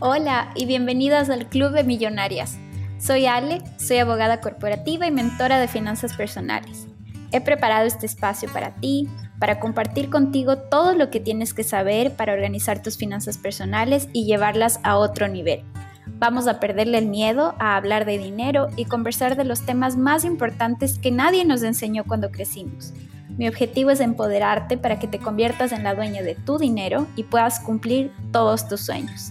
Hola y bienvenidas al Club de Millonarias. Soy Ale, soy abogada corporativa y mentora de finanzas personales. He preparado este espacio para ti, para compartir contigo todo lo que tienes que saber para organizar tus finanzas personales y llevarlas a otro nivel. Vamos a perderle el miedo a hablar de dinero y conversar de los temas más importantes que nadie nos enseñó cuando crecimos mi objetivo es empoderarte para que te conviertas en la dueña de tu dinero y puedas cumplir todos tus sueños.